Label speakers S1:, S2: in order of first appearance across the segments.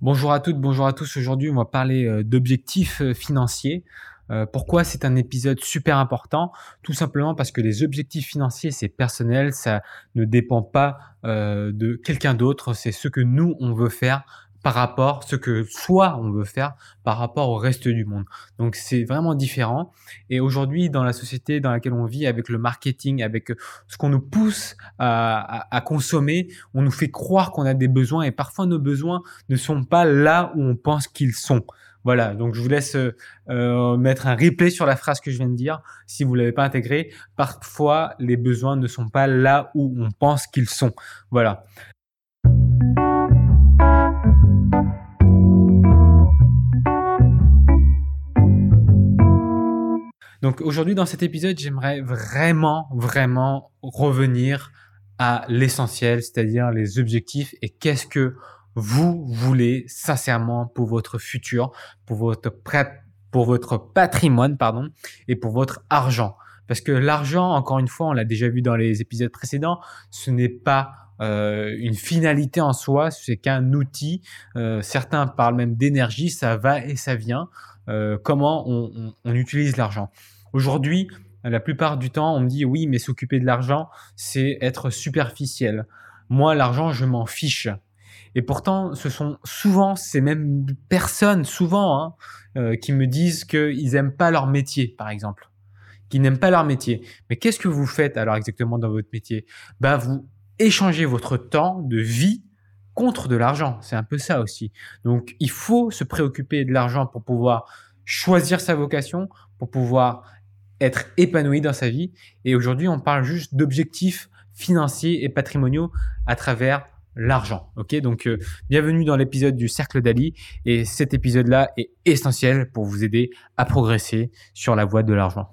S1: Bonjour à toutes, bonjour à tous. Aujourd'hui, on va parler euh, d'objectifs euh, financiers. Euh, pourquoi c'est un épisode super important? Tout simplement parce que les objectifs financiers, c'est personnel, ça ne dépend pas de quelqu'un d'autre, c'est ce que nous, on veut faire par rapport, ce que soit on veut faire par rapport au reste du monde. Donc c'est vraiment différent. Et aujourd'hui, dans la société dans laquelle on vit, avec le marketing, avec ce qu'on nous pousse à, à, consommer, on nous fait croire qu'on a des besoins et parfois nos besoins ne sont pas là où on pense qu'ils sont. Voilà, donc je vous laisse euh, mettre un replay sur la phrase que je viens de dire si vous l'avez pas intégré. Parfois, les besoins ne sont pas là où on pense qu'ils sont. Voilà. Donc aujourd'hui dans cet épisode, j'aimerais vraiment, vraiment revenir à l'essentiel, c'est-à-dire les objectifs et qu'est-ce que vous voulez sincèrement pour votre futur, pour votre pour votre patrimoine, pardon, et pour votre argent. Parce que l'argent, encore une fois, on l'a déjà vu dans les épisodes précédents, ce n'est pas euh, une finalité en soi, c'est qu'un outil. Euh, certains parlent même d'énergie, ça va et ça vient. Euh, comment on, utilise l'argent. Aujourd'hui, la plupart du temps, on me dit oui, mais s'occuper de l'argent, c'est être superficiel. Moi, l'argent, je m'en fiche. Et pourtant, ce sont souvent ces mêmes personnes, souvent, hein, euh, qui me disent qu'ils n'aiment pas leur métier, par exemple. Qui n'aiment pas leur métier. Mais qu'est-ce que vous faites alors exactement dans votre métier? Bah, vous échangez votre temps de vie contre de l'argent. C'est un peu ça aussi. Donc, il faut se préoccuper de l'argent pour pouvoir choisir sa vocation, pour pouvoir être épanoui dans sa vie. Et aujourd'hui, on parle juste d'objectifs financiers et patrimoniaux à travers l'argent. Ok, donc euh, bienvenue dans l'épisode du Cercle d'Ali. Et cet épisode-là est essentiel pour vous aider à progresser sur la voie de l'argent.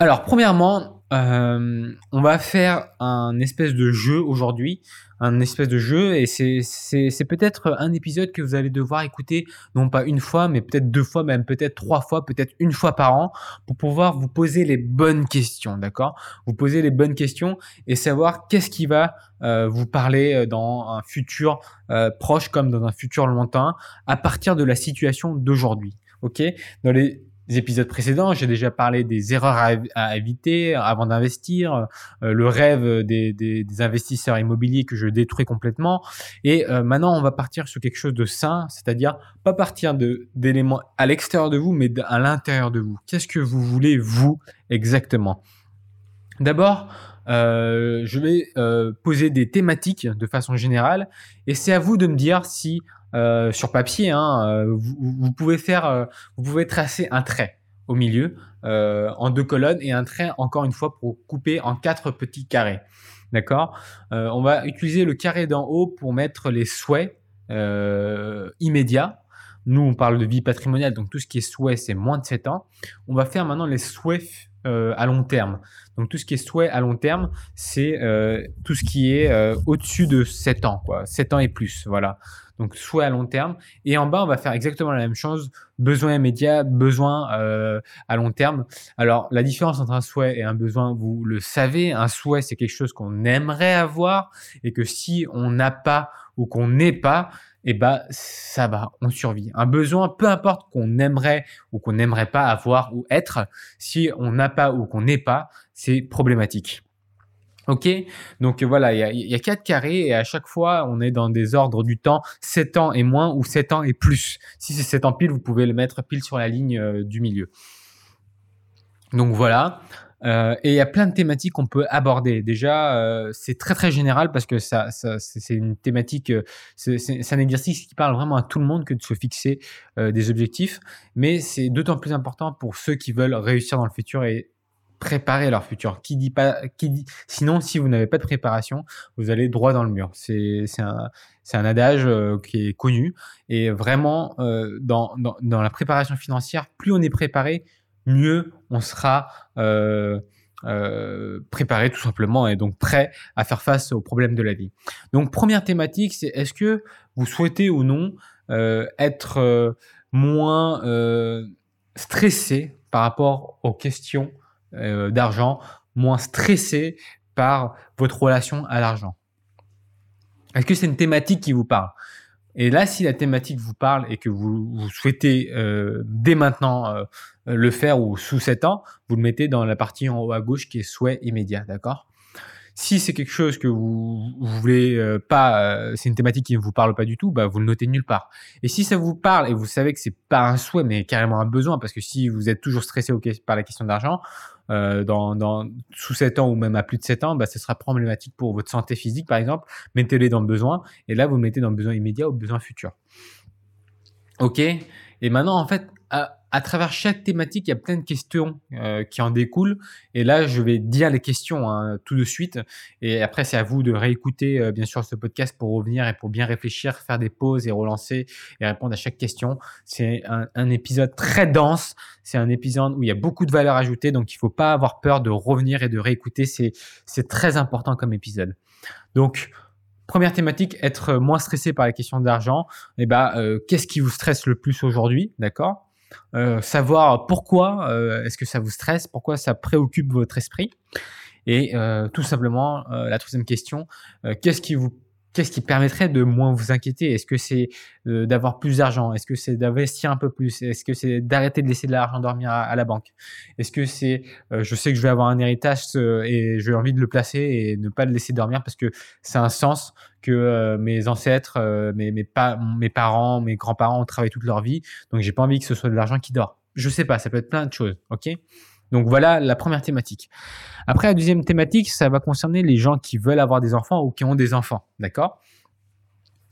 S1: Alors, premièrement, euh, on va faire un espèce de jeu aujourd'hui, un espèce de jeu, et c'est peut-être un épisode que vous allez devoir écouter, non pas une fois, mais peut-être deux fois, même peut-être trois fois, peut-être une fois par an, pour pouvoir vous poser les bonnes questions, d'accord? Vous poser les bonnes questions et savoir qu'est-ce qui va euh, vous parler euh, dans un futur proche comme dans un futur lointain, à partir de la situation d'aujourd'hui. Ok? Épisodes précédents, j'ai déjà parlé des erreurs à, éviter avant d'investir, euh, le rêve des, investisseurs immobiliers que je détruis complètement. Et euh, maintenant, on va partir sur quelque chose de sain, c'est-à-dire pas partir d'éléments à l'extérieur de vous, mais à l'intérieur de vous. Qu'est-ce que vous voulez vous exactement? D'abord, euh, je vais euh, poser des thématiques de façon générale, et c'est à vous de me dire si euh, sur papier, hein, euh, vous, pouvez faire, euh, vous pouvez tracer un trait au milieu en deux colonnes et un trait encore une fois pour couper en quatre petits carrés. D'accord? On va utiliser le carré d'en haut pour mettre les souhaits immédiats. Nous, on parle de vie patrimoniale, donc tout ce qui est souhait, c'est moins de 7 ans. On va faire maintenant les souhaits à long terme. Donc tout ce qui est souhait à long terme, c'est tout ce qui est au-dessus de 7 ans, quoi, 7 ans et plus, voilà donc soit à long terme. Et en bas, on va faire exactement la même chose, besoin immédiat, besoin euh, à long terme. Alors la différence entre un souhait et un besoin, vous le savez, un souhait c'est quelque chose qu'on aimerait avoir et que si on n'a pas ou qu'on n'est pas, eh ben ça va, on survit. Un besoin, peu importe qu'on aimerait ou qu'on n'aimerait pas avoir ou être, si on n'a pas ou qu'on n'est pas, c'est problématique. Ok, donc voilà, il y a, quatre carrés et à chaque fois, on est dans des ordres du temps 7 ans et moins ou 7 ans et plus. Si c'est 7 ans pile, vous pouvez le mettre pile sur la ligne euh, du milieu. Donc voilà, euh, et il y a plein de thématiques qu'on peut aborder. Déjà, euh, c'est très très général parce que ça, c'est une thématique, c'est un exercice qui parle vraiment à tout le monde que de se fixer des objectifs, mais c'est d'autant plus important pour ceux qui veulent réussir dans le futur et préparer leur futur. Qui dit pas, qui dit, sinon, si vous n'avez pas de préparation, vous allez droit dans le mur. C'est, un, un adage euh, qui est connu. Et vraiment, euh, dans, dans, la préparation financière, plus on est préparé, mieux on sera euh, euh, préparé tout simplement et donc prêt à faire face aux problèmes de la vie. Donc première thématique, c'est est-ce que vous souhaitez ou non euh, être moins stressé par rapport aux questions d'argent, moins stressé par votre relation à l'argent? Est-ce que c'est une thématique qui vous parle? Et là, si la thématique vous parle et que vous, souhaitez euh, dès maintenant euh, le faire ou sous 7 ans, vous le mettez dans la partie en haut à gauche qui est souhait immédiat, d'accord? Si c'est quelque chose que vous, vous voulez euh, pas, euh, c'est une thématique qui ne vous parle pas du tout, bah vous le notez nulle part. Et si ça vous parle et vous savez que c'est pas un souhait mais carrément un besoin, parce que si vous êtes toujours stressé par la question d'argent, euh, dans, dans, sous 7 ans ou même à plus de 7 ans, bah, ce sera problématique pour votre santé physique par exemple. Mettez-les dans le besoin et là vous mettez dans le besoin immédiat ou besoin futur. Ok? Et maintenant en fait, à, travers chaque thématique, il y a plein de questions euh, qui en découlent. Et là, je vais dire les questions hein, tout de suite. Et après, c'est à vous de réécouter, euh, bien sûr, ce podcast pour revenir et pour bien réfléchir, faire des pauses et relancer et répondre à chaque question. C'est un, un, épisode très dense. C'est un épisode où il y a beaucoup de valeur ajoutée. Donc, il faut pas avoir peur de revenir et de réécouter. C'est très important comme épisode. Donc, Première thématique, être moins stressé par les questions d'argent. Eh ben, euh, qu'est-ce qui vous stresse le plus aujourd'hui, d'accord? Euh, savoir pourquoi euh, est-ce que ça vous stresse, pourquoi ça préoccupe votre esprit? Et euh, tout simplement, la troisième question, qu'est-ce qui vous qu'est-ce qui permettrait de moins vous inquiéter? Est-ce que c'est d'avoir plus d'argent? Est-ce que c'est d'investir un peu plus? Est-ce que c'est d'arrêter de laisser de l'argent dormir à, la banque? Est-ce que c'est je sais que je vais avoir un héritage et j'ai envie de le placer et ne pas le laisser dormir parce que c'est un sens que euh, mes ancêtres, euh, mes, mes, mes parents, mes grands-parents ont travaillé toute leur vie. Donc, j'ai pas envie que ce soit de l'argent qui dort. Je sais pas, ça peut être plein de choses. OK? Donc voilà la première thématique. Après, la deuxième thématique, ça va concerner les gens qui veulent avoir des enfants ou qui ont des enfants. D'accord?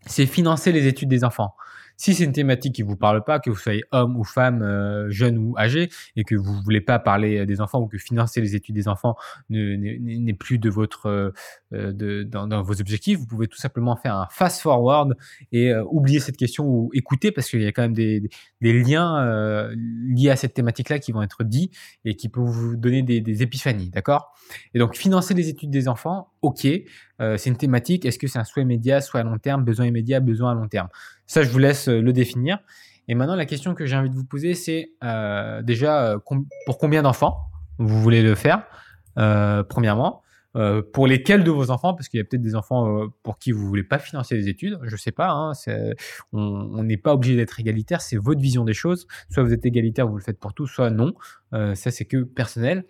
S1: C'est financer les études des enfants. Si c'est une thématique qui vous parle pas, que vous soyez homme ou femme, euh, jeune ou âgé, et que vous voulez pas parler des enfants ou que financer les études des enfants n'est plus de votre euh, de, dans, vos objectifs, vous pouvez tout simplement faire un fast forward et euh, oublier cette question ou écouter parce qu'il y a quand même des, des liens euh, liés à cette thématique-là qui vont être dits et qui peuvent vous donner des, des épiphanies, d'accord? Et donc financer les études des enfants, ok, c'est une thématique. Est-ce que c'est un souhait immédiat, soit à long terme, besoin immédiat, besoin à long terme? Ça, je vous laisse le définir. Et maintenant, la question que j'ai envie de vous poser, c'est déjà pour combien d'enfants vous voulez le faire, premièrement. Euh, pour lesquels de vos enfants, parce qu'il y a peut-être des enfants euh, pour qui vous voulez pas financer les études, je sais pas, hein, on n'est pas obligé d'être égalitaire, c'est votre vision des choses. Soit vous êtes égalitaire, vous le faites pour tout, soit non. Euh, ça, c'est que personnel.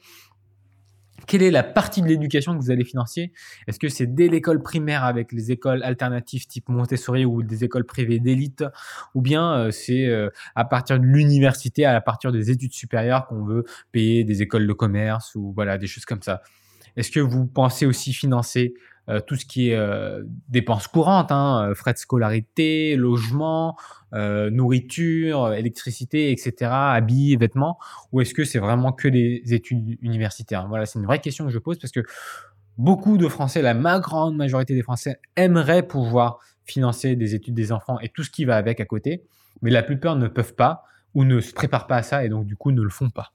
S1: Quelle est la partie de l'éducation que vous allez financer? Est-ce que c'est dès l'école primaire avec les écoles alternatives type Montessori ou des écoles privées d'élite? Ou bien c'est à partir de l'université, à partir des études supérieures qu'on veut payer des écoles de commerce ou voilà des choses comme ça. Est-ce que vous pensez aussi financer euh, tout ce qui est euh, dépenses courantes, hein, euh, frais de scolarité, logement, nourriture, électricité, etc., habits, vêtements, ou est-ce que c'est vraiment que des études universitaires? Voilà, c'est une vraie question que je pose parce que beaucoup de Français, la grande majorité des Français aimeraient pouvoir financer des études des enfants et tout ce qui va avec à côté, mais la plupart ne peuvent pas ou ne se préparent pas à ça et donc du coup ne le font pas.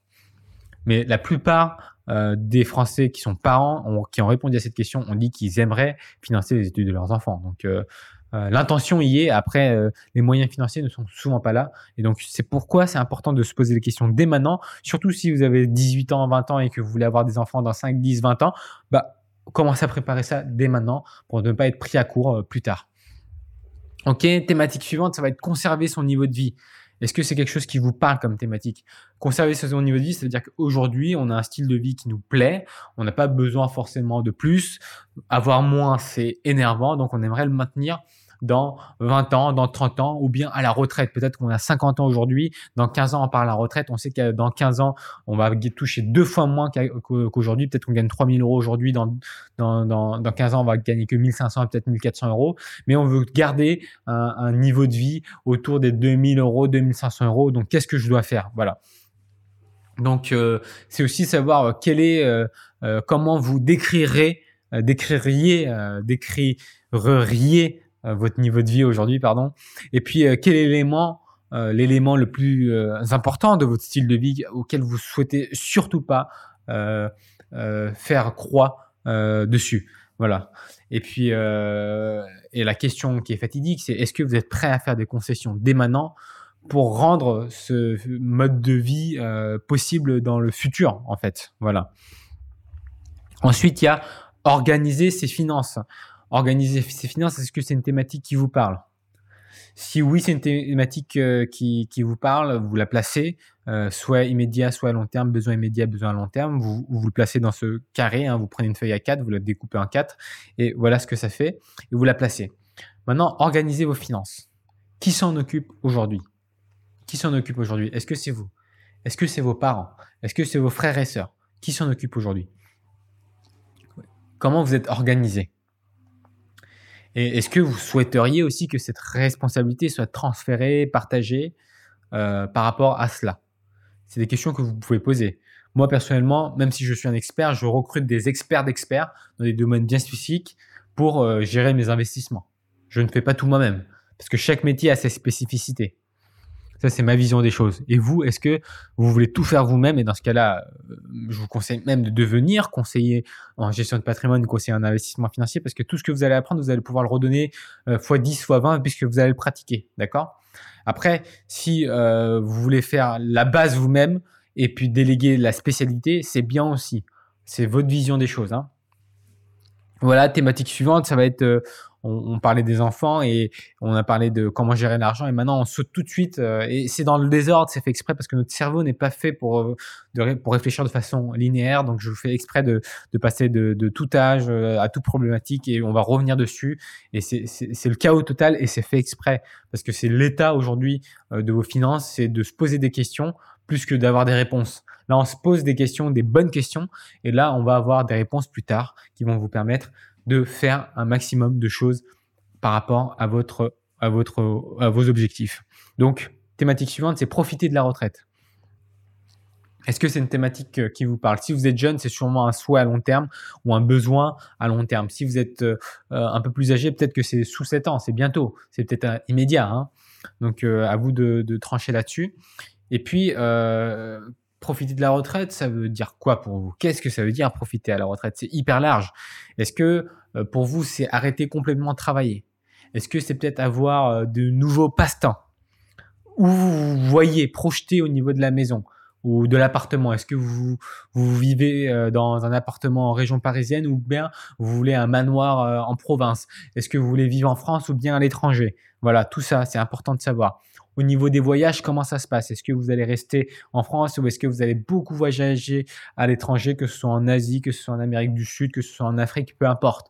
S1: Mais la plupart euh, des Français qui sont parents, qui ont répondu à cette question, ont dit qu'ils aimeraient financer les études de leurs enfants. Donc euh, euh, l'intention y est. Après, les moyens financiers ne sont souvent pas là. Et donc c'est pourquoi c'est important de se poser les questions dès maintenant. Surtout si vous avez 18 ans, 20 ans et que vous voulez avoir des enfants dans 5, 10, 20 ans, bah commencez à préparer ça dès maintenant pour ne pas être pris à court plus tard. Ok, thématique suivante, ça va être conserver son niveau de vie. Est-ce que c'est quelque chose qui vous parle comme thématique? Conserver ce niveau de vie, c'est-à-dire qu'aujourd'hui, on a un style de vie qui nous plaît, on n'a pas besoin forcément de plus. Avoir moins, c'est énervant, donc on aimerait le maintenir dans 20 ans, dans 30 ans, ou bien à la retraite. Peut-être qu'on a 50 ans aujourd'hui, dans 15 ans on part à la retraite, on sait que dans 15 ans on va toucher deux fois moins qu'aujourd'hui, peut-être qu'on gagne 3000 euros aujourd'hui, dans, dans, dans, dans 15 ans on va gagner que 1500, peut-être 1400 euros, mais on veut garder un, niveau de vie autour des 2000 euros, 2500 euros, donc qu'est-ce que je dois faire? Voilà. Donc euh, c'est aussi savoir euh, quel est, euh, comment vous décrirez, décririez, décririez euh, votre niveau de vie aujourd'hui, pardon. Et puis, euh, quel élément, euh, l'élément le plus important de votre style de vie auquel vous souhaitez surtout pas faire croix dessus? Voilà. Et puis, et la question qui est fatidique, c'est est-ce que vous êtes prêt à faire des concessions dès maintenant pour rendre ce mode de vie possible dans le futur, en fait? Voilà. Ensuite, il y a organiser ses finances. Organiser ses finances, est-ce que c'est une thématique qui vous parle? Si oui, c'est une thématique euh, qui, qui, vous parle, vous la placez, euh, soit immédiat, soit à long terme, besoin immédiat, besoin à long terme, vous vous, le placez dans ce carré, hein, vous prenez une feuille à 4, vous la découpez en 4, et voilà ce que ça fait, et vous la placez. Maintenant, organisez vos finances. Qui s'en occupe aujourd'hui? Qui s'en occupe aujourd'hui? Est-ce que c'est vous? Est-ce que c'est vos parents? Est-ce que c'est vos frères et sœurs? Qui s'en occupe aujourd'hui? Comment vous êtes organisé? Et est-ce que vous souhaiteriez aussi que cette responsabilité soit transférée, partagée euh, par rapport à cela? C'est des questions que vous pouvez poser. Moi, personnellement, même si je suis un expert, je recrute des experts d'experts dans des domaines bien spécifiques pour euh, gérer mes investissements. Je ne fais pas tout moi-même. Parce que chaque métier a ses spécificités. Ça, c'est ma vision des choses. Et vous, est-ce que vous voulez tout faire vous-même? Et dans ce cas-là, euh, je vous conseille même de devenir conseiller en gestion de patrimoine, conseiller en investissement financier, parce que tout ce que vous allez apprendre, vous allez pouvoir le redonner euh, fois 10, fois 20, puisque vous allez le pratiquer. D'accord? Après, si euh, vous voulez faire la base vous-même et puis déléguer la spécialité, c'est bien aussi. C'est votre vision des choses. Hein. Voilà, thématique suivante, ça va être on, parlait des enfants et on a parlé de comment gérer l'argent et maintenant on saute tout de suite euh, et c'est dans le désordre, c'est fait exprès parce que notre cerveau n'est pas fait pour, euh, pour réfléchir de façon linéaire. Donc je fais exprès de, passer de, tout âge euh, à toute problématique et on va revenir dessus. Et c'est le chaos total et c'est fait exprès parce que c'est l'état aujourd'hui de vos finances, c'est de se poser des questions plus que d'avoir des réponses. Là, on se pose des questions, des bonnes questions, et là, on va avoir des réponses plus tard qui vont vous permettre de faire un maximum de choses par rapport à votre à votre à vos objectifs. Donc thématique suivante, c'est profiter de la retraite. Est-ce que c'est une thématique euh, qui vous parle? Si vous êtes jeune, c'est sûrement un souhait à long terme ou un besoin à long terme. Si vous êtes euh, un peu plus âgé, peut-être que c'est sous 7 ans, c'est bientôt, c'est peut-être euh, immédiat. Hein. Donc à vous de trancher là-dessus. Et puis, profiter de la retraite, ça veut dire quoi pour vous? Qu'est-ce que ça veut dire profiter à la retraite? C'est hyper large. Est-ce que euh, pour vous, c'est arrêter complètement de travailler? Est-ce que c'est peut-être avoir euh, de nouveaux passe-temps? Où vous voyez projeter au niveau de la maison ou de l'appartement? Est-ce que vous, vous vivez euh, dans un appartement en région parisienne ou bien vous voulez un manoir en province? Est-ce que vous voulez vivre en France ou bien à l'étranger? Voilà, tout ça, c'est important de savoir. Au niveau des voyages, comment ça se passe? Est-ce que vous allez rester en France ou est-ce que vous allez beaucoup voyager à l'étranger, que ce soit en Asie, que ce soit en Amérique du Sud, que ce soit en Afrique, peu importe?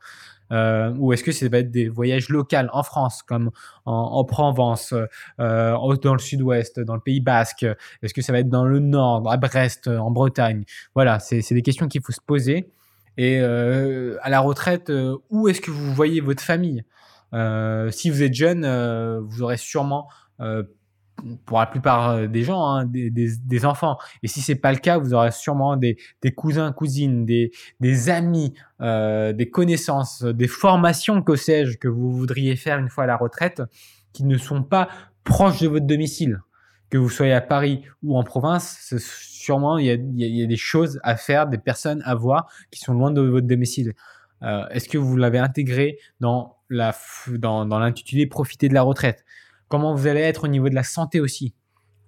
S1: Euh, ou est-ce que ça va être des voyages locaux en France, comme en, Provence, euh, dans le sud-ouest, dans le Pays Basque? Est-ce que ça va être dans le nord, à Brest, en Bretagne? Voilà, c'est des questions qu'il faut se poser. Et euh, à la retraite, où est-ce que vous voyez votre famille? Si vous êtes jeune, vous aurez sûrement pour la plupart euh, des gens, hein, des, enfants. Et si c'est pas le cas, vous aurez sûrement des, cousins, cousines, des, amis, euh, des connaissances, des formations, que sais-je, que vous voudriez faire une fois à la retraite, qui ne sont pas proches de votre domicile. Que vous soyez à Paris ou en province, sûrement il y, a, des choses à faire, des personnes à voir qui sont loin de votre domicile. Euh, Est-ce que vous l'avez intégré dans la dans, dans l'intitulé profiter de la retraite comment vous allez être au niveau de la santé aussi.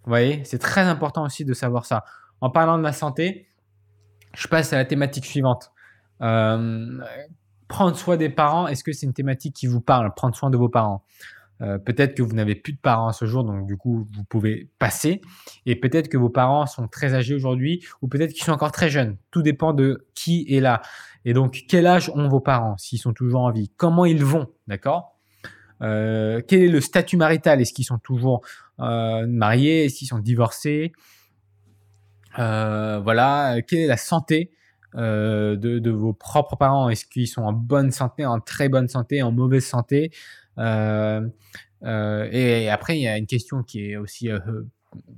S1: Vous voyez, c'est très important aussi de savoir ça. En parlant de la santé, je passe à la thématique suivante. Euh, prendre soin des parents, est-ce que c'est une thématique qui vous parle? Prendre soin de vos parents. Euh, peut-être que vous n'avez plus de parents à ce jour, donc du coup, vous pouvez passer. Et peut-être que vos parents sont très âgés aujourd'hui, ou peut-être qu'ils sont encore très jeunes. Tout dépend de qui est là. Et donc, quel âge ont vos parents, s'ils sont toujours en vie? Comment ils vont, d'accord? Euh, quel est le statut marital? Est-ce qu'ils sont toujours euh, mariés? Est-ce qu'ils sont divorcés? Euh, Voilà. Quelle est la santé de, de, vos propres parents? Est-ce qu'ils sont en bonne santé, en très bonne santé, en mauvaise santé? Et après, il y a une question qui est aussi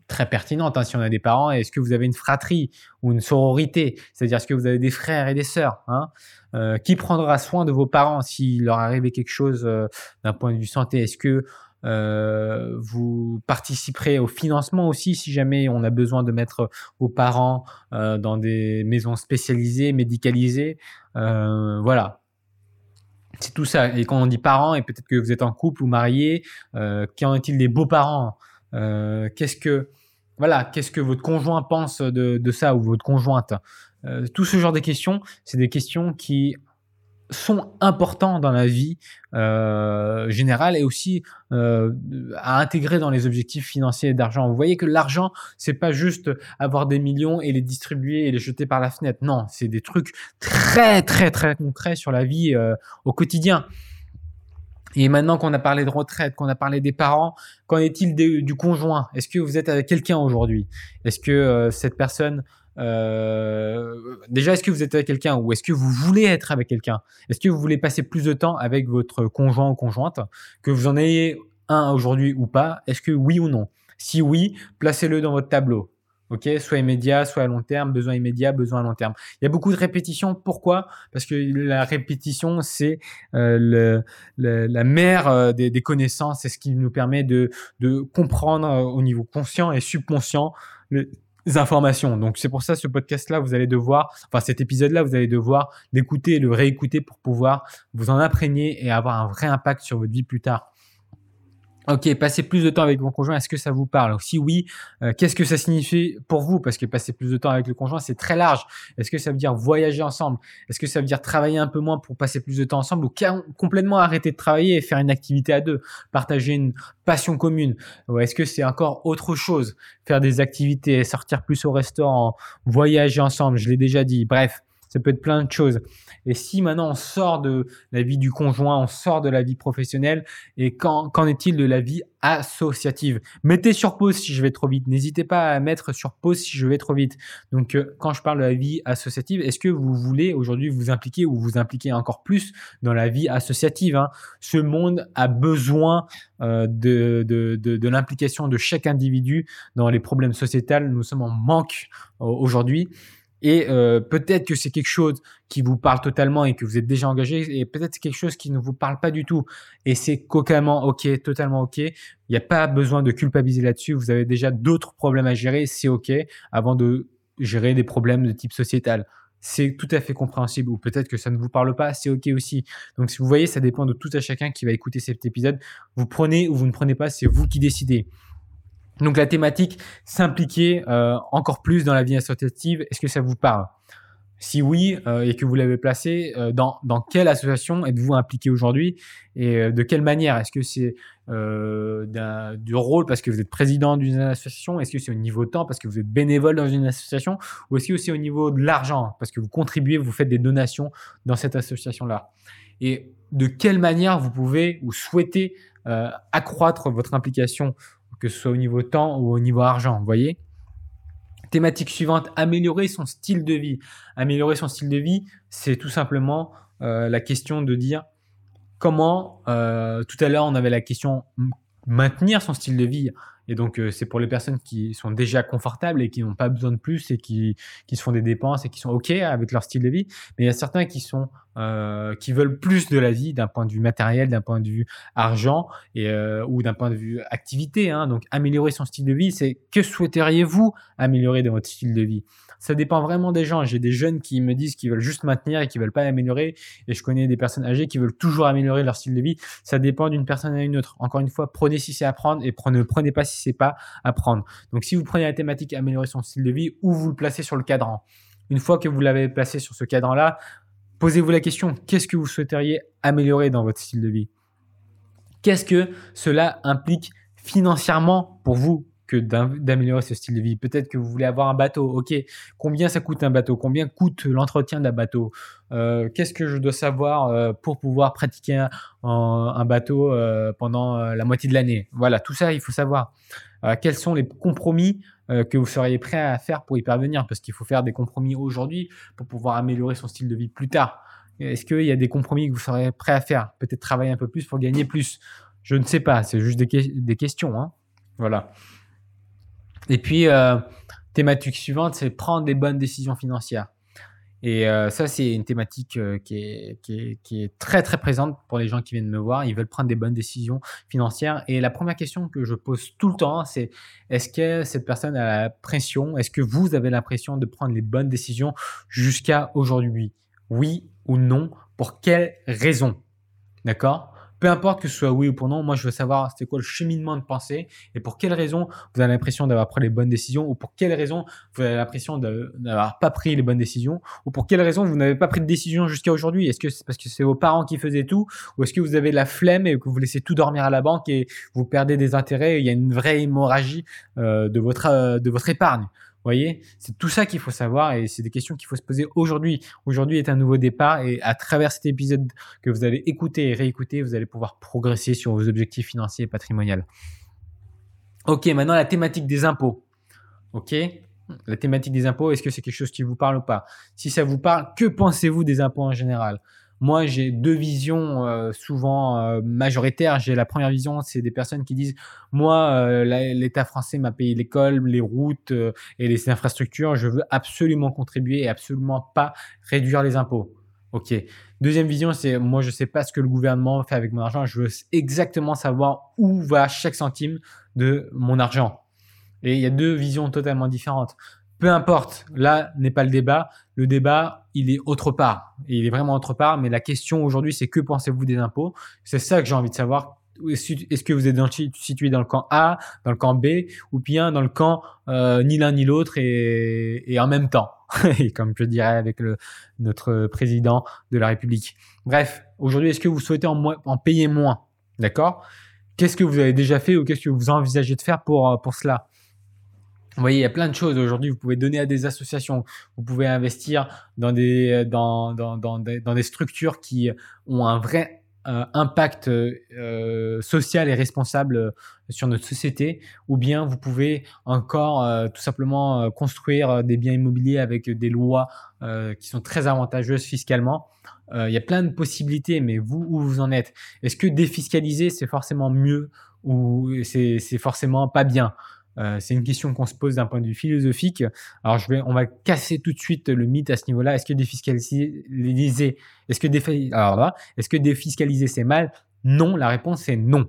S1: très pertinente hein, si on a des parents. Est-ce que vous avez une fratrie ou une sororité? C'est-à-dire, est-ce que vous avez des frères et des sœurs hein? Euh, Qui prendra soin de vos parents s'il leur arrivait quelque chose euh, d'un point de vue santé? Est-ce que euh, vous participerez au financement aussi si jamais on a besoin de mettre vos parents dans des maisons spécialisées, médicalisées? Voilà, c'est tout ça. Et quand on dit parents, et peut-être que vous êtes en couple ou marié, euh, qu'en est-il des beaux-parents? Euh, qu'est-ce que voilà, qu'est-ce que votre conjoint pense de, de ça ou votre conjointe? Euh, Tout ce genre de questions, c'est des questions qui sont importants dans la vie euh, générale et aussi euh, à intégrer dans les objectifs financiers d'argent. Vous voyez que l'argent, c'est pas juste avoir des millions et les distribuer et les jeter par la fenêtre. Non, c'est des trucs très très très concrets sur la vie euh, au quotidien. Et maintenant qu'on a parlé de retraite, qu'on a parlé des parents, qu'en est-il du conjoint? Est-ce que vous êtes avec quelqu'un aujourd'hui? Est-ce que euh, cette personne euh, déjà, est-ce que vous êtes avec quelqu'un ou est-ce que vous voulez être avec quelqu'un? Est-ce que vous voulez passer plus de temps avec votre conjoint ou conjointe? Que vous en ayez un aujourd'hui ou pas? Est-ce que oui ou non? Si oui, placez-le dans votre tableau. Ok, soit immédiat, soit à long terme, besoin immédiat, besoin à long terme. Il y a beaucoup de répétitions. Pourquoi? Parce que la répétition, c'est euh, la mère euh, des, des, connaissances. C'est ce qui nous permet de, de comprendre euh, au niveau conscient et subconscient le, informations. Donc c'est pour ça ce podcast-là, vous allez devoir, enfin cet épisode-là, vous allez devoir l'écouter le réécouter pour pouvoir vous en imprégner et avoir un vrai impact sur votre vie plus tard. Ok, passer plus de temps avec mon conjoint, est-ce que ça vous parle? Si oui, euh, qu'est-ce que ça signifie pour vous? Parce que passer plus de temps avec le conjoint, c'est très large. Est-ce que ça veut dire voyager ensemble? Est-ce que ça veut dire travailler un peu moins pour passer plus de temps ensemble ou complètement arrêter de travailler et faire une activité à deux Partager une passion commune? Ou est-ce que c'est encore autre chose? Faire des activités, sortir plus au restaurant, voyager ensemble, je l'ai déjà dit. Bref, ça peut être plein de choses. Et si maintenant on sort de la vie du conjoint, on sort de la vie professionnelle, et qu'en est-il de la vie associative? Mettez sur pause si je vais trop vite. N'hésitez pas à mettre sur pause si je vais trop vite. Donc euh, quand je parle de la vie associative, est-ce que vous voulez aujourd'hui vous impliquer ou vous impliquer encore plus dans la vie associative hein? Ce monde a besoin euh, de, de, de, de l'implication de chaque individu dans les problèmes sociétals. Nous sommes en manque aujourd'hui. Et euh, peut-être que c'est quelque chose qui vous parle totalement et que vous êtes déjà engagé, et peut-être quelque chose qui ne vous parle pas du tout. Et c'est totalement ok, totalement ok. Il n'y a pas besoin de culpabiliser là-dessus. Vous avez déjà d'autres problèmes à gérer, c'est ok, avant de gérer des problèmes de type sociétal. C'est tout à fait compréhensible. Ou peut-être que ça ne vous parle pas, c'est ok aussi. Donc si vous voyez, ça dépend de tout à chacun qui va écouter cet épisode. Vous prenez ou vous ne prenez pas, c'est vous qui décidez. Donc la thématique, s'impliquer euh, encore plus dans la vie associative, est-ce que ça vous parle? Si oui, euh, et que vous l'avez placé, euh, dans, dans quelle association êtes-vous impliqué aujourd'hui? Et de quelle manière? Est-ce que c'est du rôle parce que vous êtes président d'une association? Est-ce que c'est au niveau temps parce que vous êtes bénévole dans une association? Ou est-ce que c'est au niveau de l'argent parce que vous contribuez, vous faites des donations dans cette association-là? Et de quelle manière vous pouvez ou souhaitez accroître votre implication que ce soit au niveau temps ou au niveau argent, vous voyez Thématique suivante, améliorer son style de vie. Améliorer son style de vie, c'est tout simplement euh, la question de dire comment, euh, tout à l'heure on avait la question maintenir son style de vie. Et donc, euh, c'est pour les personnes qui sont déjà confortables et qui n'ont pas besoin de plus et qui, qui se font des dépenses et qui sont OK avec leur style de vie. Mais il y a certains qui sont euh, qui veulent plus de la vie d'un point de vue matériel, d'un point de vue argent et, euh, ou d'un point de vue activité. Hein. Donc, améliorer son style de vie, c'est que souhaiteriez-vous améliorer dans votre style de vie? Ça dépend vraiment des gens. J'ai des jeunes qui me disent qu'ils veulent juste maintenir et qui veulent pas améliorer. Et je connais des personnes âgées qui veulent toujours améliorer leur style de vie. Ça dépend d'une personne à une autre. Encore une fois, prenez si c'est à prendre et ne prenez pas si c'est pas à prendre. Donc, si vous prenez la thématique améliorer son style de vie, ou vous le placez sur le cadran. Une fois que vous l'avez placé sur ce cadran-là, Posez-vous la question, qu'est-ce que vous souhaiteriez améliorer dans votre style de vie? Qu'est-ce que cela implique financièrement pour vous? Que d'améliorer ce style de vie Peut-être que vous voulez avoir un bateau. Ok, combien ça coûte un bateau? Combien coûte l'entretien d'un bateau? Euh, Qu'est-ce que je dois savoir euh, pour pouvoir pratiquer un, bateau euh, pendant la moitié de l'année? Voilà, tout ça, il faut savoir. quels sont les compromis que vous seriez prêt à faire pour y parvenir? Parce qu'il faut faire des compromis aujourd'hui pour pouvoir améliorer son style de vie plus tard. Est-ce qu'il y a des compromis que vous seriez prêt à faire? Peut-être travailler un peu plus pour gagner plus? Je ne sais pas, c'est juste des, questions. Hein. Voilà. Et puis, euh, thématique suivante, c'est prendre des bonnes décisions financières. Et euh, ça, c'est une thématique euh, qui, est, très très présente pour les gens qui viennent me voir. Ils veulent prendre des bonnes décisions financières. Et la première question que je pose tout le temps, c'est est-ce que cette personne a la pression? Est-ce que vous avez l'impression de prendre les bonnes décisions jusqu'à aujourd'hui? Oui ou non? Pour quelles raisons D'accord? Peu importe que ce soit oui ou pour non, moi je veux savoir c'est quoi le cheminement de pensée et pour quelles raisons vous avez l'impression d'avoir pris les bonnes décisions ou pour quelles raisons vous avez l'impression d'avoir pas pris les bonnes décisions ou pour quelles raisons vous n'avez pas pris de décision jusqu'à aujourd'hui. Est-ce que c'est parce que c'est vos parents qui faisaient tout ou est-ce que vous avez la flemme et que vous laissez tout dormir à la banque et vous perdez des intérêts et il y a une vraie hémorragie euh, de votre euh, de votre épargne? Voyez, c'est tout ça qu'il faut savoir et c'est des questions qu'il faut se poser aujourd'hui. Aujourd'hui est un nouveau départ et à travers cet épisode que vous allez écouter et réécouter, vous allez pouvoir progresser sur vos objectifs financiers et patrimoniaux. Ok, maintenant la thématique des impôts. Ok, la thématique des impôts, est-ce que c'est quelque chose qui vous parle ou pas? Si ça vous parle, que pensez-vous des impôts en général? Moi, j'ai deux visions euh, souvent euh, majoritaires. J'ai la première vision, c'est des personnes qui disent moi, euh, l'État français m'a payé l'école, les routes et les infrastructures. Je veux absolument contribuer et absolument pas réduire les impôts. Ok. Deuxième vision, c'est moi, je sais pas ce que le gouvernement fait avec mon argent. Je veux exactement savoir où va chaque centime de mon argent. Et il y a deux visions totalement différentes. Peu importe, là n'est pas le débat. Le débat, il est autre part. Et il est vraiment autre part. Mais la question aujourd'hui, c'est que pensez-vous des impôts? C'est ça que j'ai envie de savoir. Est-ce que vous êtes situé dans le camp A, dans le camp B, ou bien dans le camp euh, ni l'un ni l'autre et, en même temps, comme je dirais avec notre président de la République. Bref, aujourd'hui, est-ce que vous souhaitez en, en payer moins? D'accord? Qu'est-ce que vous avez déjà fait ou qu'est-ce que vous envisagez de faire pour, pour cela? Vous voyez, il y a plein de choses aujourd'hui. Vous pouvez donner à des associations, vous pouvez investir dans des, dans, dans, dans, dans des structures qui ont un vrai euh, impact euh, social et responsable sur notre société, ou bien vous pouvez encore euh, tout simplement construire des biens immobiliers avec des lois qui sont très avantageuses fiscalement. Il y a plein de possibilités, mais vous, où vous en êtes? Est-ce que défiscaliser, c'est forcément mieux ou c'est forcément pas bien? Euh, c'est une question qu'on se pose d'un point de vue philosophique. Alors, je vais, on va casser tout de suite le mythe à ce niveau-là. Est-ce que défiscaliser, est-ce que alors là, est-ce que défiscaliser c'est mal? Non, la réponse est non.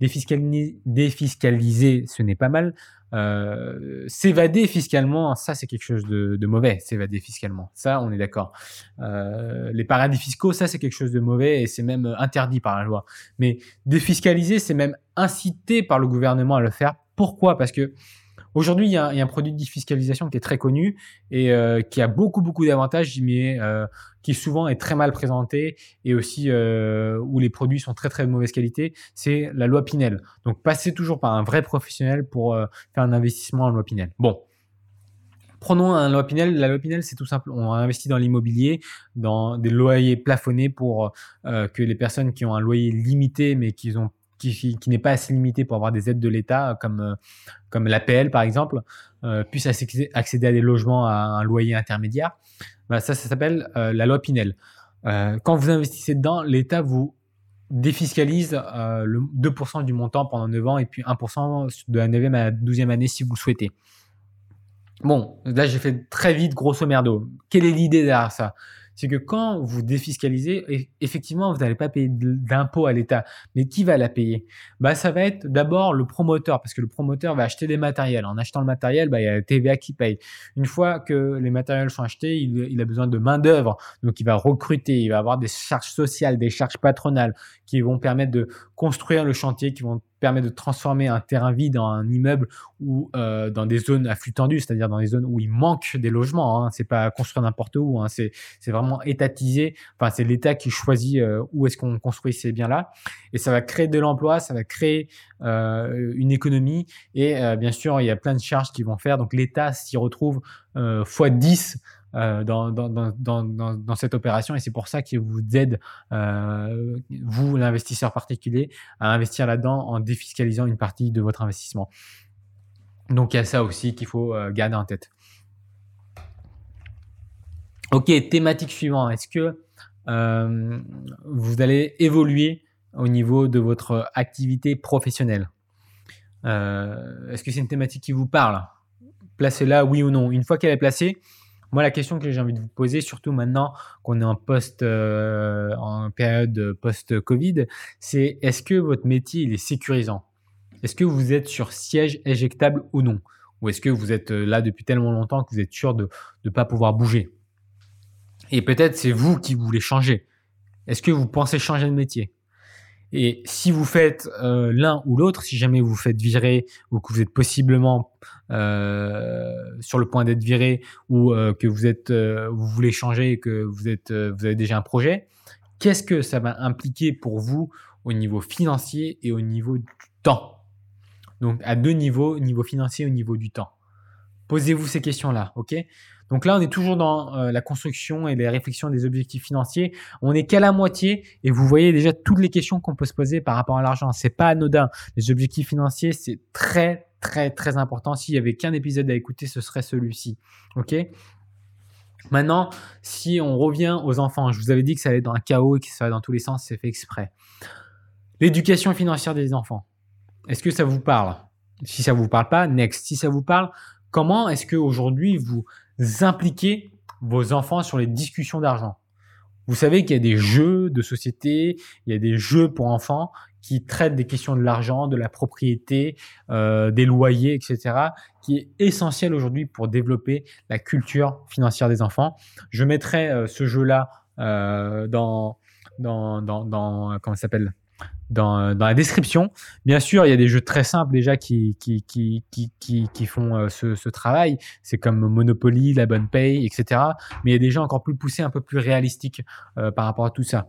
S1: Défiscaliser, défiscaliser ce n'est pas mal. Euh, s'évader fiscalement, ça c'est quelque chose de, de mauvais. S'évader fiscalement, ça on est d'accord. Euh, les paradis fiscaux, ça c'est quelque chose de mauvais et c'est même interdit par la loi. Mais défiscaliser, c'est même incité par le gouvernement à le faire pourquoi? Parce que aujourd'hui, il y, a un produit de défiscalisation qui est très connu et euh, qui a beaucoup, beaucoup d'avantages, mais euh, qui souvent est très mal présenté et aussi euh, où les produits sont très, très de mauvaise qualité. C'est la loi Pinel. Donc, passez toujours par un vrai professionnel pour faire un investissement en loi Pinel. Bon. Prenons un loi Pinel. La loi Pinel, c'est tout simple. On investit dans l'immobilier, dans des loyers plafonnés pour que les personnes qui ont un loyer limité, mais qui ont qui, n'est pas assez limité pour avoir des aides de l'État, comme, euh, comme l'APL par exemple, euh, puisse accéder à des logements à un loyer intermédiaire. Bah, ça, ça s'appelle euh, la loi Pinel. quand vous investissez dedans, l'État vous défiscalise le 2% du montant pendant 9 ans et puis 1% de la 9e à la 12e année si vous le souhaitez. Bon, là j'ai fait très vite, grosso merdo. Quelle est l'idée derrière ça? C'est que quand vous défiscalisez, effectivement, vous n'allez pas payer d'impôt à l'État. Mais qui va la payer? Bah, Ça va être d'abord le promoteur, parce que le promoteur va acheter des matériels. En achetant le matériel, bah, il y a la TVA qui paye. Une fois que les matériels sont achetés, il, il a besoin de main-d'œuvre. Donc, il va recruter, il va avoir des charges sociales, des charges patronales qui vont permettre de construire le chantier, qui vont permet de transformer un terrain vide en un immeuble ou euh, dans des zones à flux tendu, c'est-à-dire dans des zones où il manque des logements. Hein. C'est pas construire n'importe où, hein. c'est vraiment étatisé. Enfin, c'est l'État qui choisit euh, où est-ce qu'on construit ces biens-là, et ça va créer de l'emploi, ça va créer euh, une économie, et bien sûr, il y a plein de charges qui vont faire. Donc l'État s'y retrouve fois 10 euh, dans, cette opération et c'est pour ça qu'il vous aide, euh, vous, l'investisseur particulier, à investir là-dedans en défiscalisant une partie de votre investissement. Donc il y a ça aussi qu'il faut euh, garder en tête. Ok, thématique suivante. Est-ce que vous allez évoluer au niveau de votre activité professionnelle? Est-ce que c'est une thématique qui vous parle? Placez-la, oui ou non. Une fois qu'elle est placée, moi, la question que j'ai envie de vous poser, surtout maintenant qu'on est en euh, période post-Covid, c'est est-ce que votre métier est sécurisant? Est-ce que vous êtes sur siège éjectable ou non? Ou est-ce que vous êtes euh, là depuis tellement longtemps que vous êtes sûr de ne pas pouvoir bouger? Et peut-être c'est vous qui voulez changer. Est-ce que vous pensez changer de métier? Et si vous faites euh, l'un ou l'autre, si jamais vous faites virer ou que vous êtes possiblement euh, sur le point d'être viré ou euh, que vous êtes, vous voulez changer et que vous êtes, vous avez déjà un projet, qu'est-ce que ça va impliquer pour vous au niveau financier et au niveau du temps? Donc à deux niveaux, niveau financier et au niveau du temps. Posez-vous ces questions-là, ok? Donc là, on est toujours dans euh, la construction et les réflexions des objectifs financiers. On n'est qu'à la moitié et vous voyez déjà toutes les questions qu'on peut se poser par rapport à l'argent. C'est pas anodin. Les objectifs financiers, c'est très très très important. S'il y avait qu'un épisode à écouter, ce serait celui-ci. Ok? Maintenant, si on revient aux enfants, je vous avais dit que ça allait dans un chaos et que ça va dans tous les sens, c'est fait exprès. L'éducation financière des enfants. Est-ce que ça vous parle? Si ça vous parle pas, next. Si ça vous parle, comment est-ce que aujourd'hui vous impliquer vos enfants sur les discussions d'argent. Vous savez qu'il y a des jeux de société, il y a des jeux pour enfants qui traitent des questions de l'argent, de la propriété, euh, des loyers, etc., qui est essentiel aujourd'hui pour développer la culture financière des enfants. Je mettrai euh, ce jeu-là euh, dans, dans, dans, dans, comment ça s'appelle? Dans, dans, la description. Bien sûr, il y a des jeux très simples déjà qui, qui, qui, qui, qui font euh, ce, ce, travail. C'est comme Monopoly, La Bonne Paye, etc. Mais il y a des jeux encore plus poussés, un peu plus réalistiques euh, par rapport à tout ça.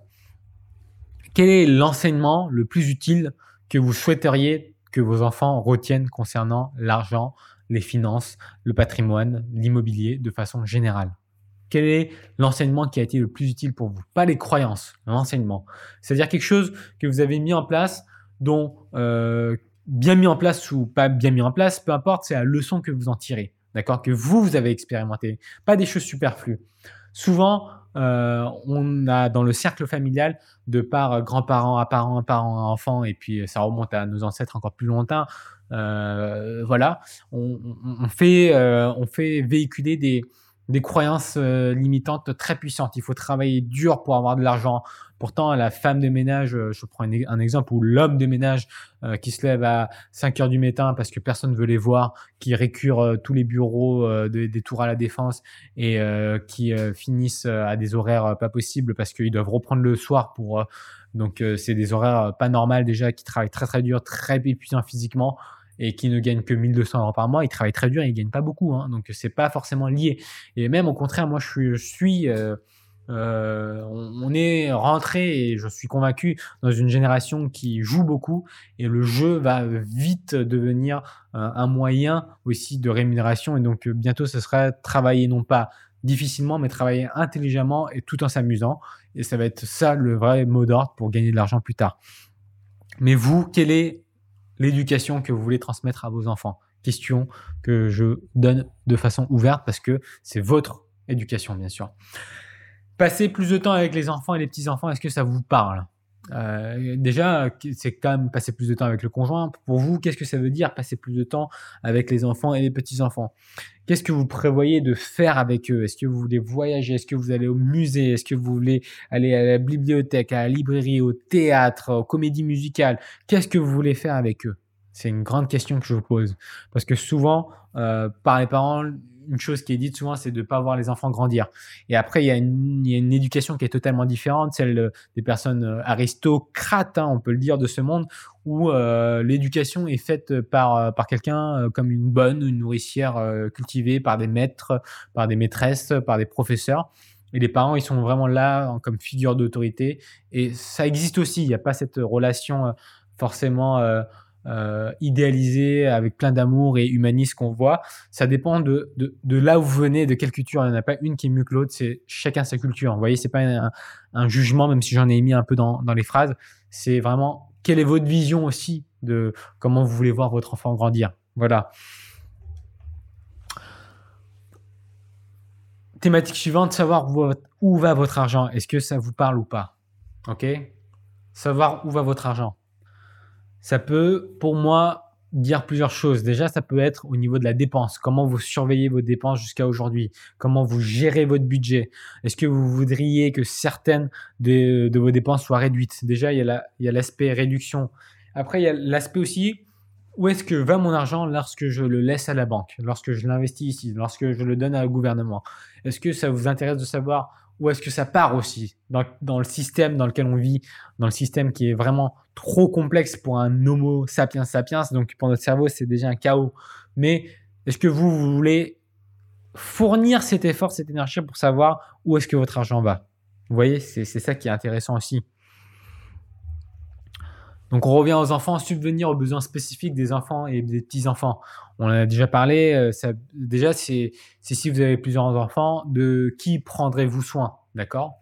S1: Quel est l'enseignement le plus utile que vous souhaiteriez que vos enfants retiennent concernant l'argent, les finances, le patrimoine, l'immobilier de façon générale? Quel est l'enseignement qui a été le plus utile pour vous? Pas les croyances, l'enseignement. C'est-à-dire quelque chose que vous avez mis en place, dont euh, bien mis en place ou pas bien mis en place, peu importe, c'est la leçon que vous en tirez. D'accord? Que vous, vous avez expérimenté. Pas des choses superflues. Souvent, euh, on a dans le cercle familial, de par grands-parents à parents, parents à enfants, et puis ça remonte à nos ancêtres encore plus longtemps. Euh, voilà, on, fait, on fait véhiculer des, des croyances euh, limitantes très puissantes. Il faut travailler dur pour avoir de l'argent. Pourtant, la femme de ménage, euh, je prends un, exemple, ou l'homme de ménage euh, qui se lève à 5 heures du matin parce que personne ne veut les voir, qui récure tous les bureaux des tours à la défense et qui finissent à des horaires pas possibles parce qu'ils doivent reprendre le soir pour... donc, c'est des horaires pas normales déjà, qui travaillent très très dur, très épuisants physiquement et qui ne gagne que 1200 euros par mois, il travaille très dur et il gagne pas beaucoup. Hein, donc c'est pas forcément lié. Et même au contraire, moi je suis, euh, euh, on, est rentré et je suis convaincu dans une génération qui joue beaucoup et le jeu va vite devenir euh, un moyen aussi de rémunération et donc bientôt ce sera travailler non pas difficilement mais travailler intelligemment et tout en s'amusant et ça va être ça le vrai mot d'ordre pour gagner de l'argent plus tard. Mais vous, quel est l'éducation que vous voulez transmettre à vos enfants Question que je donne de façon ouverte parce que c'est votre éducation, bien sûr. Passer plus de temps avec les enfants et les petits-enfants, est-ce que ça vous parle? Euh, déjà, c'est quand même passer plus de temps avec le conjoint. Pour vous, qu'est-ce que ça veut dire passer plus de temps avec les enfants et les petits-enfants? Qu'est-ce que vous prévoyez de faire avec eux? Est-ce que vous voulez voyager? Est-ce que vous allez au musée? Est-ce que vous voulez aller à la bibliothèque, à la librairie, au théâtre, aux comédies musicales? Qu'est-ce que vous voulez faire avec eux? C'est une grande question que je vous pose. Parce que souvent, euh, par les parents, une chose qui est dite souvent, c'est de ne pas voir les enfants grandir. Et après, il y, a une, une éducation qui est totalement différente, celle des personnes euh, aristocrates, hein, on peut le dire, de ce monde, où euh, l'éducation est faite par, euh, par quelqu'un comme une bonne, une nourricière cultivée par des maîtres, par des maîtresses, par des professeurs. Et les parents, ils sont vraiment là comme figure d'autorité. Et ça existe aussi. Il n'y a pas cette relation forcément euh, idéalisé, avec plein d'amour et humaniste qu'on voit. Ça dépend de, là où vous venez, de quelle culture. Il n'y en a pas une qui est mieux que l'autre, c'est chacun sa culture. Vous voyez, c'est pas un, jugement, même si j'en ai mis un peu dans, dans les phrases. C'est vraiment quelle est votre vision aussi de comment vous voulez voir votre enfant grandir? Voilà. Thématique suivante, savoir où, où va votre argent. Est-ce que ça vous parle ou pas? Ok? Savoir où va votre argent ça peut, pour moi, dire plusieurs choses. Déjà, ça peut être au niveau de la dépense. Comment vous surveillez vos dépenses jusqu'à aujourd'hui? Comment vous gérez votre budget? Est-ce que vous voudriez que certaines de, vos dépenses soient réduites? Déjà, il y a l'aspect réduction. Après, il y a l'aspect aussi où est-ce que va mon argent lorsque je le laisse à la banque, lorsque je l'investis ici, lorsque je le donne au gouvernement? Est-ce que ça vous intéresse de savoir où est-ce que ça part aussi dans, le système dans lequel on vit, dans le système qui est vraiment trop complexe pour un Homo sapiens sapiens. Donc pour notre cerveau, c'est déjà un chaos. Mais est-ce que vous, vous voulez fournir cet effort, cette énergie pour savoir où est-ce que votre argent va? Vous voyez, c'est ça qui est intéressant aussi. Donc on revient aux enfants, subvenir aux besoins spécifiques des enfants et des petits-enfants. On en a déjà parlé, euh, déjà c'est si vous avez plusieurs enfants, de qui prendrez-vous soin, d'accord?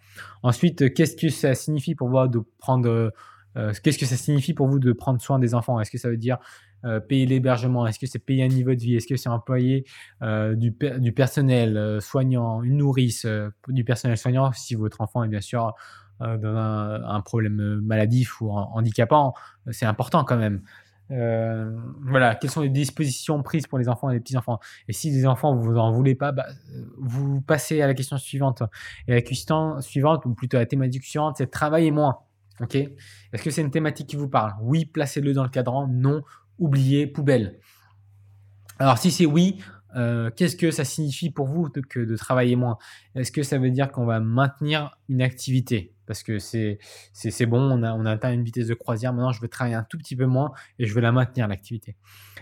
S1: Ensuite, qu'est-ce que ça signifie pour vous de prendre, euh, soin des enfants? Est-ce que ça veut dire euh, payer l'hébergement? Est-ce que c'est payer un niveau de vie? Est-ce que c'est employer du, du, personnel soignant, une nourrice, du personnel soignant si votre enfant est bien sûr euh, dans un, problème maladif ou handicapant, c'est important quand même. Euh, voilà, quelles sont les dispositions prises pour les enfants et les petits-enfants? Et si les enfants, vous en voulez pas, bah, vous passez à la question suivante. Et la question suivante, ou plutôt la thématique suivante, c'est travailler moins. Ok? Est-ce que c'est une thématique qui vous parle? Oui, placez-le dans le cadran. Non, oubliez, poubelle. Alors si c'est oui, euh, qu'est-ce que ça signifie pour vous que de travailler moins? Est-ce que ça veut dire qu'on va maintenir une activité? Parce que c'est, bon, on a, on atteint une vitesse de croisière, maintenant je vais travailler un tout petit peu moins et je vais la maintenir l'activité.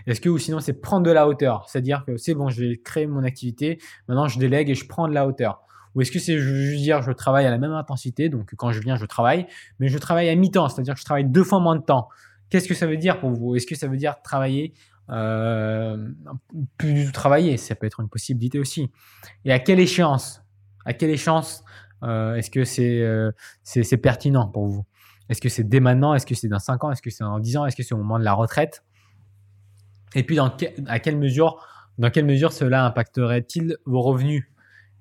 S1: Est-ce que, ou sinon, c'est prendre de la hauteur? C'est-à-dire que c'est bon, je vais créer mon activité, maintenant je délègue et je prends de la hauteur. Ou est-ce que c'est juste dire je travaille à la même intensité, donc quand je viens, je travaille, mais je travaille à mi-temps, c'est-à-dire que je travaille deux fois moins de temps Qu'est-ce que ça veut dire pour vous? Est-ce que ça veut dire travailler euh, plus du tout travailler, ça peut être une possibilité aussi. Et à quelle échéance? À quelle échéance est-ce que euh, c'est pertinent pour vous? Est-ce que c'est dès maintenant? Est-ce que c'est dans 5 ans? Est-ce que c'est dans 10 ans? Est-ce que c'est au moment de la retraite? Et puis, à quelle mesure, dans quelle mesure cela impacterait-il vos revenus?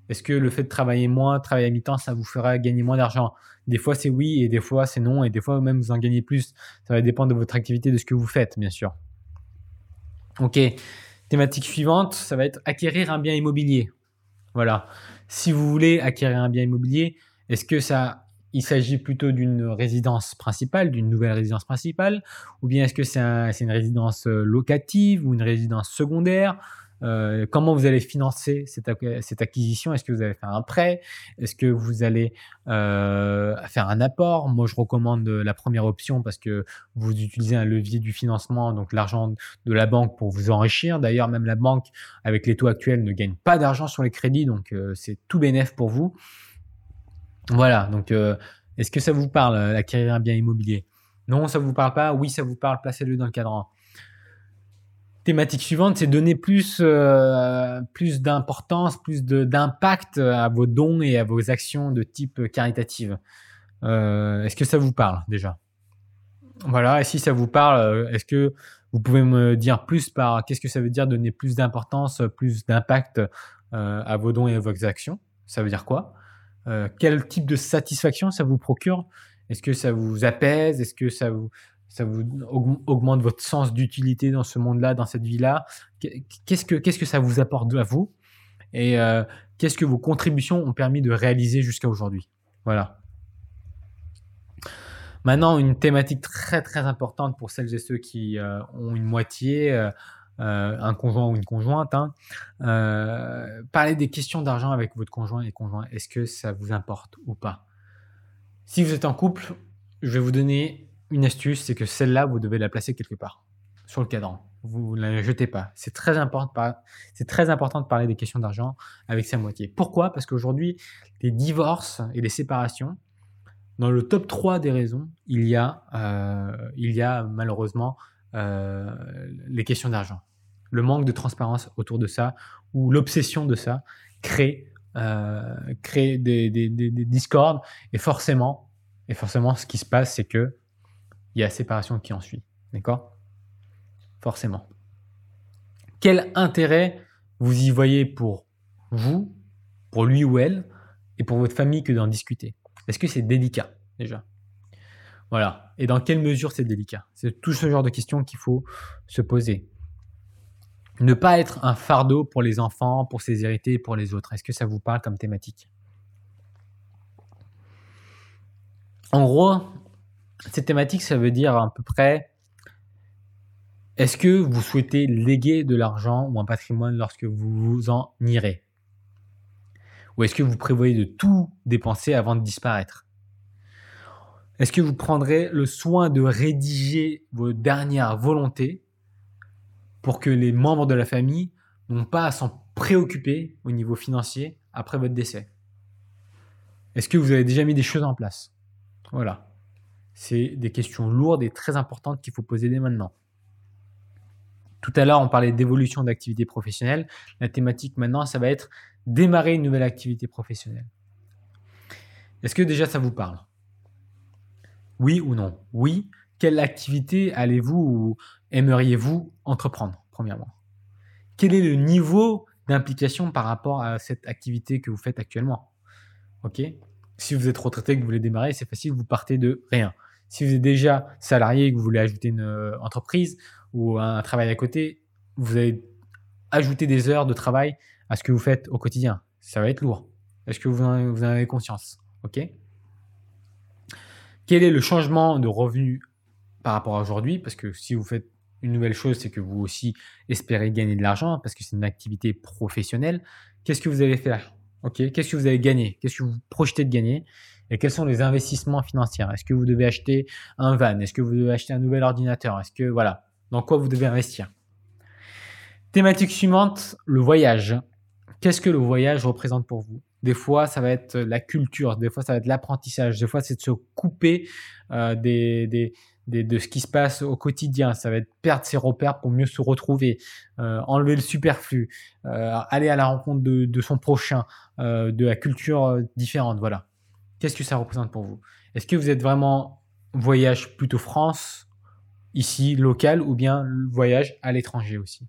S1: Est-ce que le fait de travailler moins, travailler à mi-temps, ça vous fera gagner moins d'argent? Des fois, c'est oui et des fois, c'est non. Et des fois, même vous en gagnez plus. Ça va dépendre de votre activité, de ce que vous faites, bien sûr. Ok, thématique suivante, ça va être acquérir un bien immobilier. Voilà. Si vous voulez acquérir un bien immobilier, est-ce que ça, il s'agit plutôt d'une résidence principale, d'une nouvelle résidence principale, ou bien est-ce que c'est une résidence euh, locative ou une résidence secondaire? Euh, comment vous allez financer cette, acquisition? Est-ce que vous allez faire un prêt? Est-ce que vous allez euh, faire un apport? Moi, je recommande la première option parce que vous utilisez un levier du financement, donc l'argent de la banque pour vous enrichir. D'ailleurs, même la banque, avec les taux actuels, ne gagne pas d'argent sur les crédits, donc euh, c'est tout bénéf pour vous. Voilà, donc est-ce que ça vous parle, acquérir un bien immobilier? Non, ça vous parle pas? Oui, ça vous parle, placez-le dans le cadran thématique suivante, c'est donner plus, euh, d'importance, plus d'impact à vos dons et à vos actions de type caritative. Euh, est-ce que ça vous parle déjà? Voilà, et si ça vous parle, euh, est-ce que vous pouvez me dire plus par qu'est-ce que ça veut dire donner plus d'importance, plus d'impact à vos dons et à vos actions? Ça veut dire quoi? Quel type de satisfaction ça vous procure? Est-ce que ça vous apaise? Est-ce que ça vous, ça vous augmente votre sens d'utilité dans ce monde-là, dans cette vie-là. Qu'est-ce que, qu'est-ce que ça vous apporte à vous? Et euh, qu'est-ce que vos contributions ont permis de réaliser jusqu'à aujourd'hui? Voilà. Maintenant, une thématique très très importante pour celles et ceux qui euh, ont une moitié, euh, un conjoint ou une conjointe. Hein. parlez des questions d'argent avec votre conjoint et conjoint. Est-ce que ça vous importe ou pas? Si vous êtes en couple, je vais vous donner une astuce, c'est que celle-là, vous devez la placer quelque part sur le cadran. Vous ne la jetez pas. C'est très important. C'est très important de parler des questions d'argent avec sa moitié. Pourquoi? Parce qu'aujourd'hui, les divorces et les séparations, dans le top 3 des raisons, il y a, euh, il y a malheureusement euh, les questions d'argent. Le manque de transparence autour de ça ou l'obsession de ça crée, euh, crée des, des, des, des discordes et forcément, et forcément, ce qui se passe, c'est que il y a séparation qui en suit. D'accord? Forcément. Quel intérêt vous y voyez pour vous, pour lui ou elle, et pour votre famille que d'en discuter? Est-ce que c'est délicat déjà? Voilà. Et dans quelle mesure c'est délicat? C'est tout ce genre de questions qu'il faut se poser. Ne pas être un fardeau pour les enfants, pour ses héritiers, pour les autres. Est-ce que ça vous parle comme thématique? En gros, cette thématique, ça veut dire à peu près, est-ce que vous souhaitez léguer de l'argent ou un patrimoine lorsque vous vous en irez? Ou est-ce que vous prévoyez de tout dépenser avant de disparaître? Est-ce que vous prendrez le soin de rédiger vos dernières volontés pour que les membres de la famille n'ont pas à s'en préoccuper au niveau financier après votre décès? Est-ce que vous avez déjà mis des choses en place? Voilà. C'est des questions lourdes et très importantes qu'il faut poser dès maintenant. Tout à l'heure, on parlait d'évolution d'activité professionnelle. La thématique maintenant, ça va être démarrer une nouvelle activité professionnelle. Est-ce que déjà ça vous parle? Oui ou non? Oui. Quelle activité allez-vous ou aimeriez-vous entreprendre, premièrement? Quel est le niveau d'implication par rapport à cette activité que vous faites actuellement? Ok? Si vous êtes retraité et que vous voulez démarrer, c'est facile, vous partez de rien. Si vous êtes déjà salarié et que vous voulez ajouter une euh, entreprise ou un travail à côté, vous allez ajouter des heures de travail à ce que vous faites au quotidien. Ça va être lourd. Est-ce que vous en, vous en avez conscience? Ok? Quel est le changement de revenu par rapport à aujourd'hui? Parce que si vous faites une nouvelle chose, c'est que vous aussi espérez gagner de l'argent parce que c'est une activité professionnelle. Qu'est-ce que vous allez faire? Ok, qu'est-ce que vous allez gagner Qu'est-ce que vous projetez de gagner? Et quels sont les investissements financiers? Est-ce que vous devez acheter un van? Est-ce que vous devez acheter un nouvel ordinateur? Est-ce que voilà, dans quoi vous devez investir? Thématique suivante, le voyage. Qu'est-ce que le voyage représente pour vous? Des fois, ça va être la culture, des fois, ça va être l'apprentissage, des fois, c'est de se couper euh, des, des, de ce qui se passe au quotidien. Ça va être perdre ses repères pour mieux se retrouver, euh, enlever le superflu, euh, aller à la rencontre de, son prochain, euh, de la culture différente. Voilà. Qu'est-ce que ça représente pour vous? Est-ce que vous êtes vraiment voyage plutôt France, ici, local, ou bien voyage à l'étranger aussi?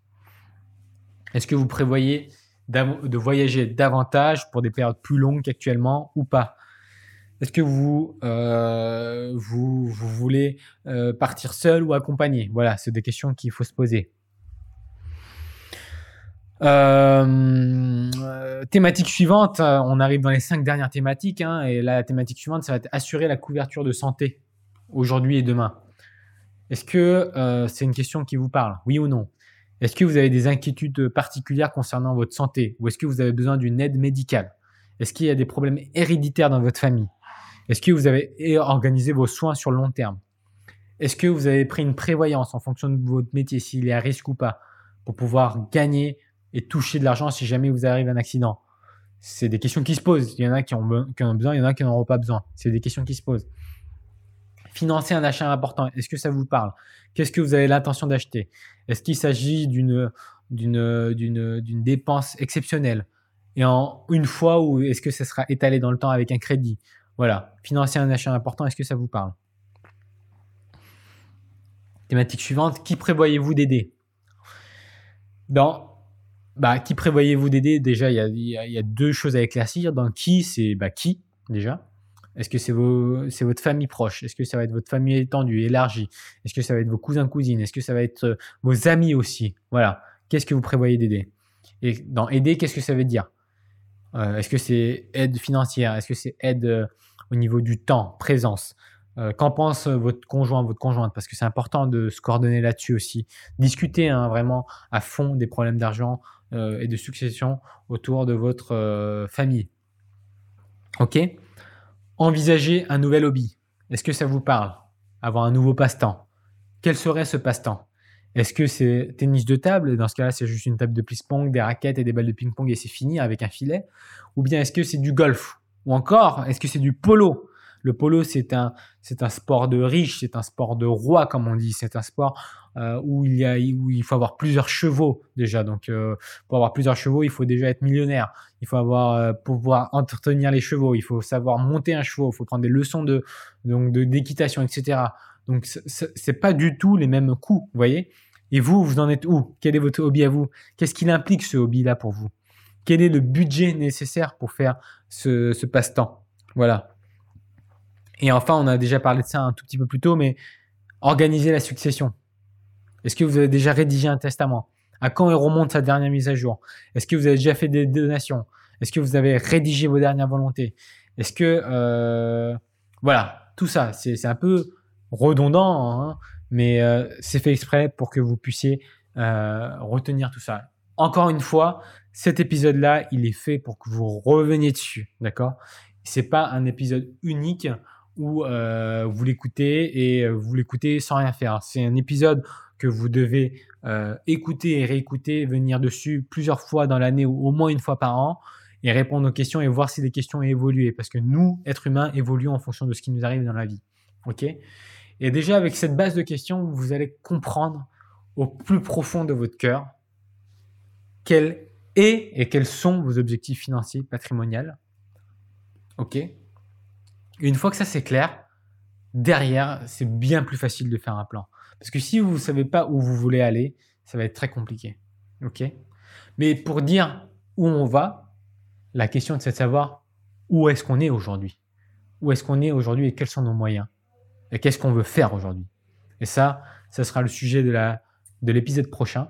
S1: Est-ce que vous prévoyez de voyager davantage pour des périodes plus longues qu'actuellement ou pas? Est-ce que vous, euh, voulez euh, partir seul ou accompagné? Voilà, c'est des questions qu'il faut se poser. Euh, thématique suivante, on arrive dans les cinq dernières thématiques, hein, et la thématique suivante, ça va être assurer la couverture de santé aujourd'hui et demain. Est-ce que c'est une question qui vous parle? Oui ou non? Est-ce que vous avez des inquiétudes particulières concernant votre santé? Ou est-ce que vous avez besoin d'une aide médicale? Est-ce qu'il y a des problèmes héréditaires dans votre famille? Est-ce que vous avez organisé vos soins sur le long terme? Est-ce que vous avez pris une prévoyance en fonction de votre métier, s'il est à risque ou pas, pour pouvoir gagner et toucher de l'argent si jamais vous arrive un accident? C'est des questions qui se posent. Il y en a qui ont, besoin, il y en a qui n'en auront pas besoin. C'est des questions qui se posent. Financer un achat important, est-ce que ça vous parle? Qu'est-ce que vous avez l'intention d'acheter? Est-ce qu'il s'agit d'une d'une dépense exceptionnelle? Et en une fois ou est-ce que ça sera étalé dans le temps avec un crédit? Voilà, financer un achat important, est-ce que ça vous parle? Thématique suivante, qui prévoyez-vous d'aider? Dans bah, qui prévoyez-vous d'aider? Déjà, il y, a, deux choses à éclaircir. Dans qui, c'est bah, qui, déjà? Est-ce que c'est votre famille proche? Est-ce que ça va être votre famille étendue, élargie? Est-ce que ça va être vos cousins, cousines? Est-ce que ça va être euh, vos amis aussi? Voilà. Qu'est-ce que vous prévoyez d'aider? Et dans aider, qu'est-ce que ça veut dire? Euh, Est-ce que c'est aide financière? Est-ce que c'est aide euh, au niveau du temps, présence? Euh, Qu'en pense votre conjoint, votre conjointe? Parce que c'est important de se coordonner là-dessus aussi. Discuter hein, vraiment à fond des problèmes d'argent et de succession autour de votre famille. Ok? Envisager un nouvel hobby. Est-ce que ça vous parle? Avoir un nouveau passe-temps. Quel serait ce passe-temps? Est-ce que c'est tennis de table? Dans ce cas-là, c'est juste une table de ping-pong, des raquettes et des balles de ping-pong et c'est fini avec un filet Ou bien est-ce que c'est du golf? Ou encore, est-ce que c'est du polo? Le polo, c'est un, c'est un sport de riche, c'est un sport de roi, comme on dit. C'est un sport euh, où, il y a, où il faut avoir plusieurs chevaux déjà. Donc, euh, pour avoir plusieurs chevaux, il faut déjà être millionnaire. Il faut avoir, euh, pouvoir entretenir les chevaux. Il faut savoir monter un cheval. Il faut prendre des leçons de, donc, d'équitation, etc. Donc, c'est pas du tout les mêmes coûts, vous voyez. Et vous, vous en êtes où? Quel est votre hobby à vous? Qu'est-ce qu'il implique ce hobby-là pour vous? Quel est le budget nécessaire pour faire ce, passe-temps? Voilà. Et enfin, on a déjà parlé de ça un tout petit peu plus tôt, mais organiser la succession. Est-ce que vous avez déjà rédigé un testament? À quand il remonte sa dernière mise à jour? Est-ce que vous avez déjà fait des donations? Est-ce que vous avez rédigé vos dernières volontés? Est-ce que... Euh, voilà, tout ça, c'est un peu redondant, hein, mais euh, c'est fait exprès pour que vous puissiez euh, retenir tout ça. encore une fois, cet épisode-là, il est fait pour que vous reveniez dessus, d'accord? C'est pas un épisode unique où euh, vous l'écoutez et vous l'écoutez sans rien faire. C'est un épisode que vous devez écouter et réécouter, venir dessus plusieurs fois dans l'année ou au moins une fois par an et répondre aux questions et voir si les questions évolué. Parce que nous, êtres humains, évoluons en fonction de ce qui nous arrive dans la vie. OK? Et déjà, avec cette base de questions, vous allez comprendre au plus profond de votre cœur quel est et quels sont vos objectifs financiers, patrimoniaux. OK Une fois que ça c'est clair, derrière, c'est bien plus facile de faire un plan. Parce que si vous ne savez pas où vous voulez aller, ça va être très compliqué. OK Mais pour dire où on va, la question c'est de savoir où est-ce qu'on est aujourd'hui. Où est-ce qu'on est aujourd'hui et quels sont nos moyens. Et qu'est-ce qu'on veut faire aujourd'hui? Et ça, ça sera le sujet de la de l'épisode prochain.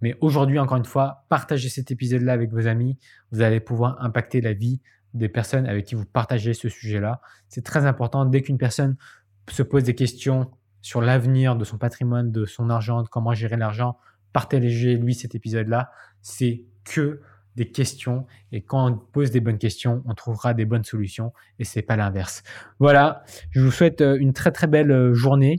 S1: Mais aujourd'hui, encore une fois, partagez cet épisode-là avec vos amis. Vous allez pouvoir impacter la vie des personnes avec qui vous partagez ce sujet-là. C'est très important. Dès qu'une personne se pose des questions sur l'avenir de son patrimoine, de son argent, de comment gérer l'argent, partagez-lui cet épisode-là. C'est que des questions et quand on pose des bonnes questions, on trouvera des bonnes solutions et c'est pas l'inverse. Voilà, je vous souhaite euh, une très très belle euh, journée.